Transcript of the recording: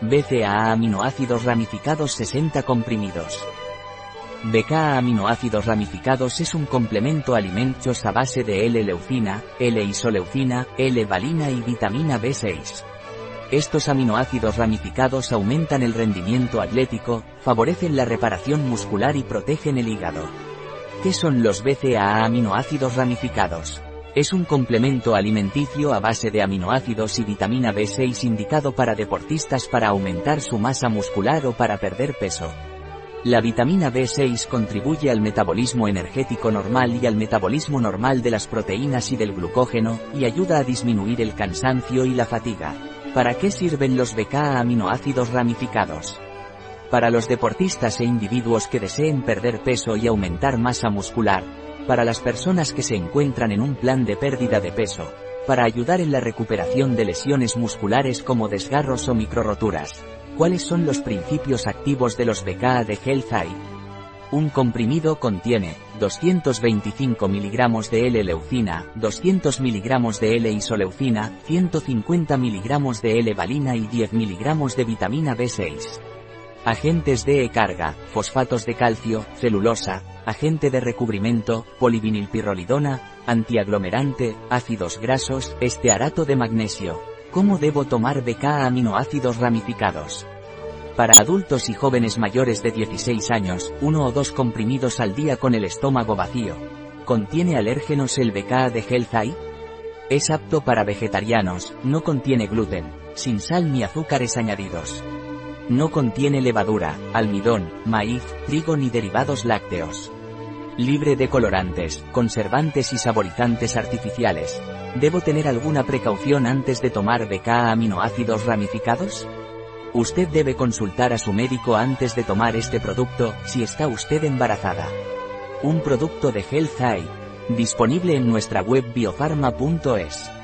BCAA aminoácidos ramificados 60 comprimidos. BCAA aminoácidos ramificados es un complemento alimentos a base de L-leucina, L-isoleucina, L-valina y vitamina B6. Estos aminoácidos ramificados aumentan el rendimiento atlético, favorecen la reparación muscular y protegen el hígado. ¿Qué son los BCAA aminoácidos ramificados? Es un complemento alimenticio a base de aminoácidos y vitamina B6 indicado para deportistas para aumentar su masa muscular o para perder peso. La vitamina B6 contribuye al metabolismo energético normal y al metabolismo normal de las proteínas y del glucógeno, y ayuda a disminuir el cansancio y la fatiga. ¿Para qué sirven los BCAA aminoácidos ramificados? Para los deportistas e individuos que deseen perder peso y aumentar masa muscular, para las personas que se encuentran en un plan de pérdida de peso, para ayudar en la recuperación de lesiones musculares como desgarros o microroturas. ¿Cuáles son los principios activos de los BCAA de Health? Un comprimido contiene 225 mg de L-leucina, 200 mg de L-isoleucina, 150 mg de L-valina y 10 mg de vitamina B6. Agentes de carga, fosfatos de calcio, celulosa, agente de recubrimiento, polivinilpirrolidona, antiaglomerante, ácidos grasos, estearato de magnesio. ¿Cómo debo tomar BK aminoácidos ramificados? Para adultos y jóvenes mayores de 16 años, uno o dos comprimidos al día con el estómago vacío. ¿Contiene alérgenos el BK de Health Eye? Es apto para vegetarianos, no contiene gluten, sin sal ni azúcares añadidos. No contiene levadura, almidón, maíz, trigo ni derivados lácteos. Libre de colorantes, conservantes y saborizantes artificiales. ¿Debo tener alguna precaución antes de tomar BK aminoácidos ramificados? Usted debe consultar a su médico antes de tomar este producto, si está usted embarazada. Un producto de Health Eye. Disponible en nuestra web biofarma.es.